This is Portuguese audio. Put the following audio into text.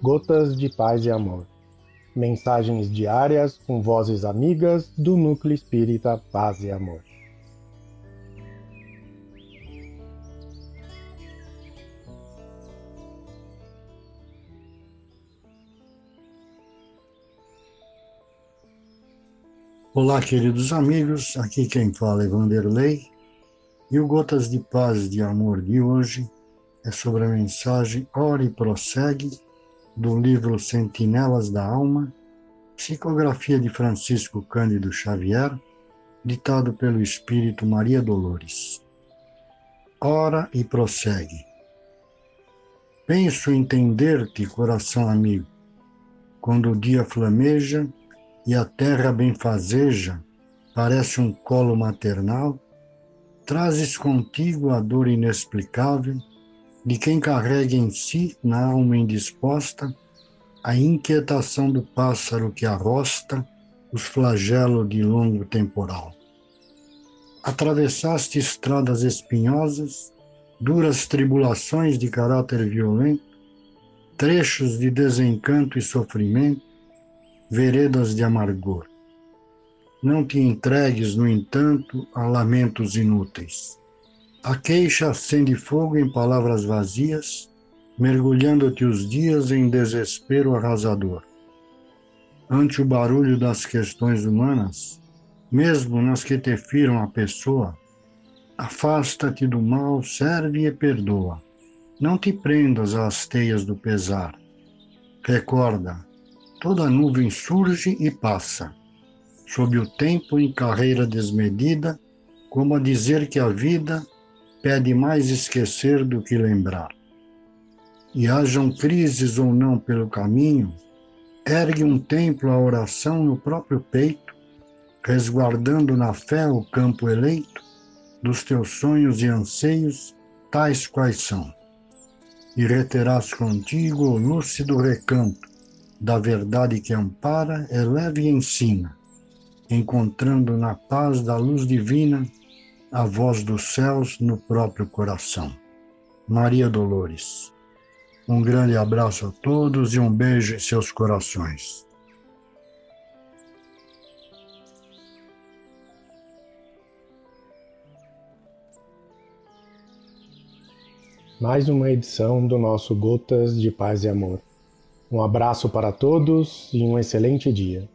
Gotas de Paz e Amor. Mensagens diárias com vozes amigas do Núcleo Espírita Paz e Amor. Olá, queridos amigos, aqui quem fala é Vanderlei e o Gotas de Paz de Amor de hoje é sobre a mensagem Ora e Prossegue do livro Sentinelas da Alma, psicografia de Francisco Cândido Xavier, ditado pelo Espírito Maria Dolores. Ora e prossegue. Penso entender-te, coração amigo, quando o dia flameja e a terra benfazeja parece um colo maternal, trazes contigo a dor inexplicável de quem carrega em si, na alma indisposta, a inquietação do pássaro que arrosta os flagelos de longo temporal. Atravessaste estradas espinhosas, duras tribulações de caráter violento, trechos de desencanto e sofrimento, veredas de amargor. Não te entregues, no entanto, a lamentos inúteis. A queixa acende fogo em palavras vazias, mergulhando-te os dias em desespero arrasador. Ante o barulho das questões humanas, mesmo nas que te firam a pessoa, afasta-te do mal, serve e perdoa. Não te prendas às teias do pesar. Recorda, toda nuvem surge e passa, sob o tempo em carreira desmedida, como a dizer que a vida pede mais esquecer do que lembrar. E hajam crises ou não pelo caminho, ergue um templo à oração no próprio peito, resguardando na fé o campo eleito dos teus sonhos e anseios, tais quais são. E reterás contigo o lúcido recanto da verdade que ampara, eleva e ensina, encontrando na paz da luz divina a voz dos céus no próprio coração. Maria Dolores. Um grande abraço a todos e um beijo em seus corações. Mais uma edição do nosso Gotas de Paz e Amor. Um abraço para todos e um excelente dia.